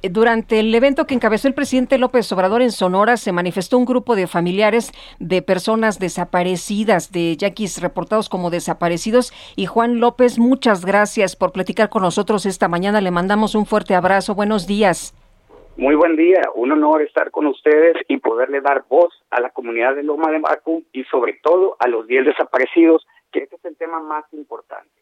Durante el evento que encabezó el presidente López Obrador en Sonora, se manifestó un grupo de familiares de personas desaparecidas, de yaquis reportados como desaparecidos. Y Juan López, muchas gracias por platicar con nosotros esta mañana. Le mandamos un fuerte abrazo. Buenos días. Muy buen día, un honor estar con ustedes y poderle dar voz a la comunidad de Loma de Bacu y sobre todo a los 10 desaparecidos, que este es el tema más importante.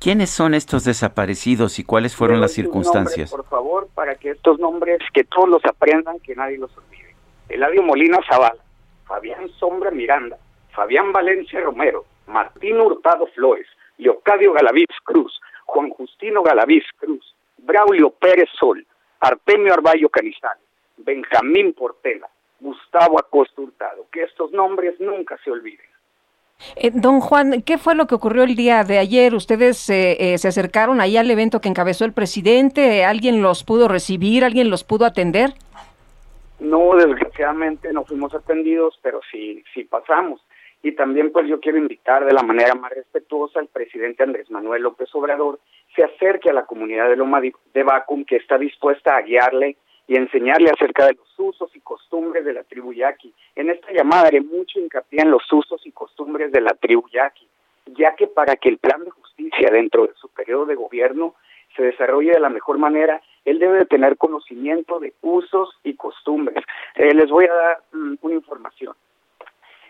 ¿Quiénes son estos desaparecidos y cuáles fueron las circunstancias? por favor, para que estos nombres, que todos los aprendan, que nadie los olvide. Eladio Molina Zavala, Fabián Sombra Miranda, Fabián Valencia Romero, Martín Hurtado Flores, Leocadio Galaviz Cruz, Juan Justino Galaviz Cruz, Braulio Pérez Sol, Artemio Arballo Canizal, Benjamín Portela, Gustavo Acosta Hurtado, que estos nombres nunca se olviden. Eh, don Juan, ¿qué fue lo que ocurrió el día de ayer? ¿Ustedes eh, eh, se acercaron ahí al evento que encabezó el presidente? ¿Alguien los pudo recibir? ¿Alguien los pudo atender? No, desgraciadamente no fuimos atendidos, pero sí, sí pasamos. Y también pues yo quiero invitar de la manera más respetuosa al presidente Andrés Manuel López Obrador se acerque a la comunidad de Loma de Bacum que está dispuesta a guiarle y enseñarle acerca de los usos y costumbres de la tribu yaqui. En esta llamada haré mucho hincapié en los usos y costumbres de la tribu yaqui, ya que para que el plan de justicia dentro de su periodo de gobierno se desarrolle de la mejor manera, él debe de tener conocimiento de usos y costumbres. Eh, les voy a dar mm, una información.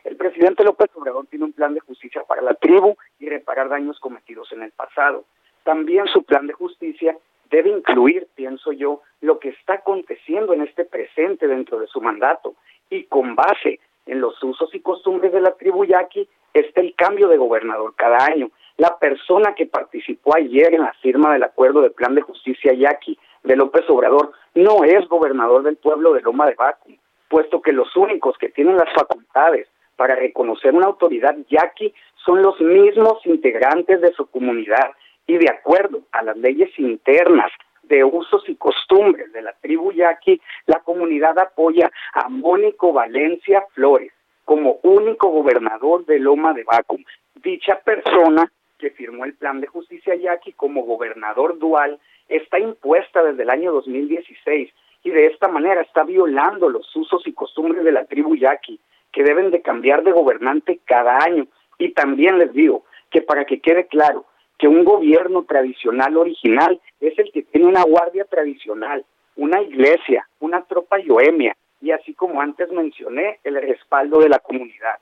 El presidente López Obrador tiene un plan de justicia para la tribu y reparar daños cometidos en el pasado. También su plan de justicia debe incluir, pienso yo, lo que está aconteciendo en este presente dentro de su mandato y con base en los usos y costumbres de la tribu yaqui está el cambio de gobernador cada año. La persona que participó ayer en la firma del acuerdo de plan de justicia yaqui de López Obrador no es gobernador del pueblo de Loma de Bacu, puesto que los únicos que tienen las facultades para reconocer una autoridad yaqui son los mismos integrantes de su comunidad y de acuerdo a las leyes internas de usos y costumbres de la tribu yaqui, la comunidad apoya a Mónico Valencia Flores como único gobernador de Loma de Bacum. Dicha persona que firmó el plan de justicia yaqui como gobernador dual está impuesta desde el año 2016 y de esta manera está violando los usos y costumbres de la tribu yaqui que deben de cambiar de gobernante cada año. Y también les digo que para que quede claro, que un gobierno tradicional original es el que tiene una guardia tradicional, una iglesia, una tropa yoemia y así como antes mencioné, el respaldo de la comunidad.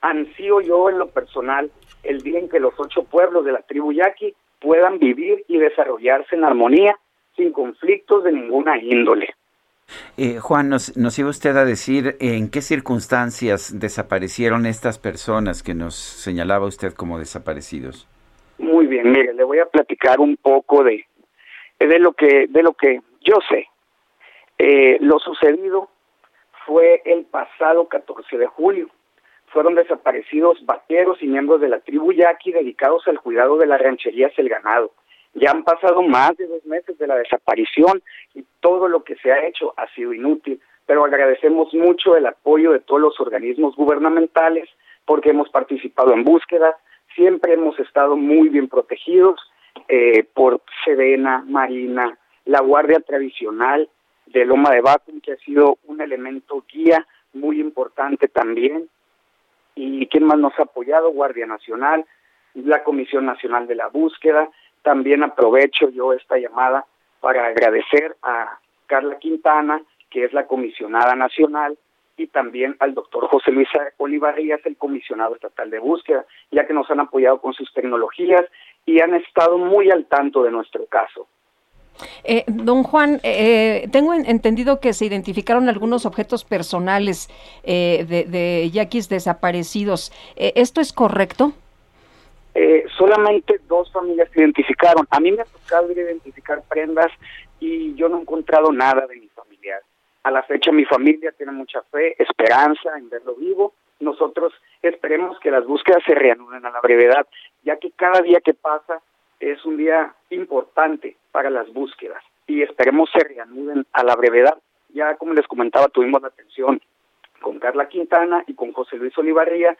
Ansío yo en lo personal el día en que los ocho pueblos de la tribu yaqui puedan vivir y desarrollarse en armonía sin conflictos de ninguna índole. Eh, Juan, nos, nos, iba usted a decir en qué circunstancias desaparecieron estas personas que nos señalaba usted como desaparecidos. Bien, mire, le voy a platicar un poco de, de lo que de lo que yo sé. Eh, lo sucedido fue el pasado 14 de julio. Fueron desaparecidos vaqueros y miembros de la tribu yaqui dedicados al cuidado de las rancherías El Ganado. Ya han pasado más de dos meses de la desaparición y todo lo que se ha hecho ha sido inútil, pero agradecemos mucho el apoyo de todos los organismos gubernamentales porque hemos participado en búsquedas, siempre hemos estado muy bien protegidos eh, por Sedena, Marina, la Guardia Tradicional de Loma de Bacum, que ha sido un elemento guía muy importante también. ¿Y quién más nos ha apoyado? Guardia Nacional, la Comisión Nacional de la Búsqueda. También aprovecho yo esta llamada para agradecer a Carla Quintana, que es la comisionada nacional, y también al doctor José Luis Olivarías, el comisionado estatal de búsqueda, ya que nos han apoyado con sus tecnologías y han estado muy al tanto de nuestro caso. Eh, don Juan, eh, tengo entendido que se identificaron algunos objetos personales eh, de, de yaquis desaparecidos. ¿Esto es correcto? eh, solamente dos familias se identificaron. A mí me ha tocado identificar prendas y yo no he encontrado nada de mi familiar. A la fecha mi familia tiene mucha fe, esperanza en verlo vivo. Nosotros esperemos que las búsquedas se reanuden a la brevedad, ya que cada día que pasa es un día importante para las búsquedas y esperemos se reanuden a la brevedad. Ya como les comentaba, tuvimos la atención con Carla Quintana y con José Luis Olivarría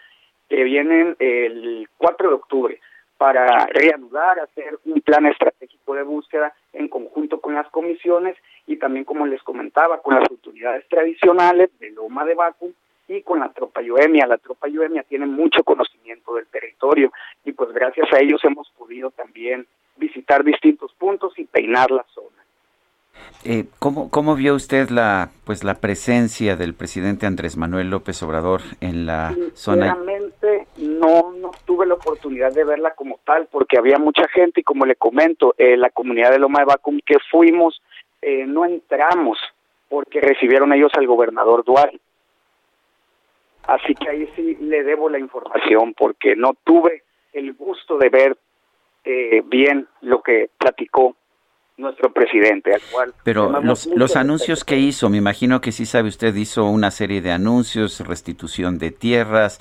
que vienen el 4 de octubre para reanudar, hacer un plan estratégico de búsqueda en conjunto con las comisiones y también, como les comentaba, con las autoridades tradicionales de Loma de Bacu y con la tropa Yoemia. La tropa Yoemia tiene mucho conocimiento del territorio y pues gracias a ellos hemos podido también visitar distintos puntos y peinar la zona. Eh, ¿cómo, ¿Cómo vio usted la pues la presencia del presidente Andrés Manuel López Obrador en la zona? No, no tuve la oportunidad de verla como tal porque había mucha gente y como le comento, eh, la comunidad de Loma de Bacum que fuimos, eh, no entramos porque recibieron ellos al gobernador Duarte. Así que ahí sí le debo la información porque no tuve el gusto de ver eh, bien lo que platicó nuestro presidente, al cual... Pero los, los anuncios que hizo, me imagino que sí sabe usted, hizo una serie de anuncios, restitución de tierras,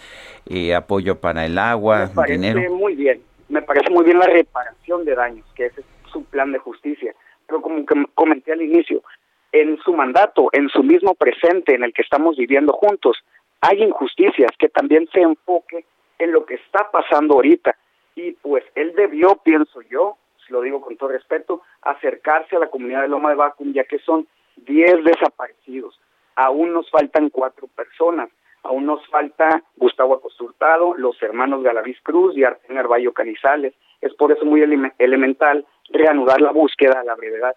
eh, apoyo para el agua, me parece dinero. muy bien, me parece muy bien la reparación de daños, que ese es su plan de justicia. Pero como que comenté al inicio, en su mandato, en su mismo presente en el que estamos viviendo juntos, hay injusticias que también se enfoque en lo que está pasando ahorita. Y pues él debió, pienso yo, lo digo con todo respeto, acercarse a la comunidad de Loma de Bacum, ya que son 10 desaparecidos. Aún nos faltan cuatro personas. Aún nos falta Gustavo Acosturtado, los hermanos Galaviz Cruz y Arten Arballo Canizales. Es por eso muy elemental reanudar la búsqueda a la brevedad.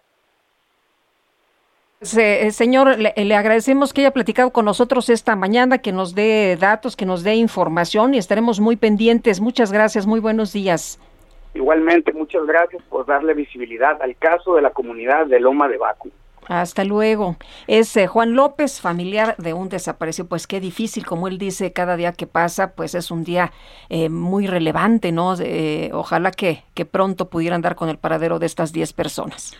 Eh, señor, le, le, agradecemos que haya platicado con nosotros esta mañana, que nos dé datos, que nos dé información y estaremos muy pendientes. Muchas gracias, muy buenos días. Igualmente, muchas gracias por darle visibilidad al caso de la comunidad de Loma de Bacu. Hasta luego. Es eh, Juan López, familiar de un desaparecido. Pues qué difícil, como él dice, cada día que pasa, pues es un día eh, muy relevante, ¿no? Eh, ojalá que, que pronto pudieran dar con el paradero de estas 10 personas.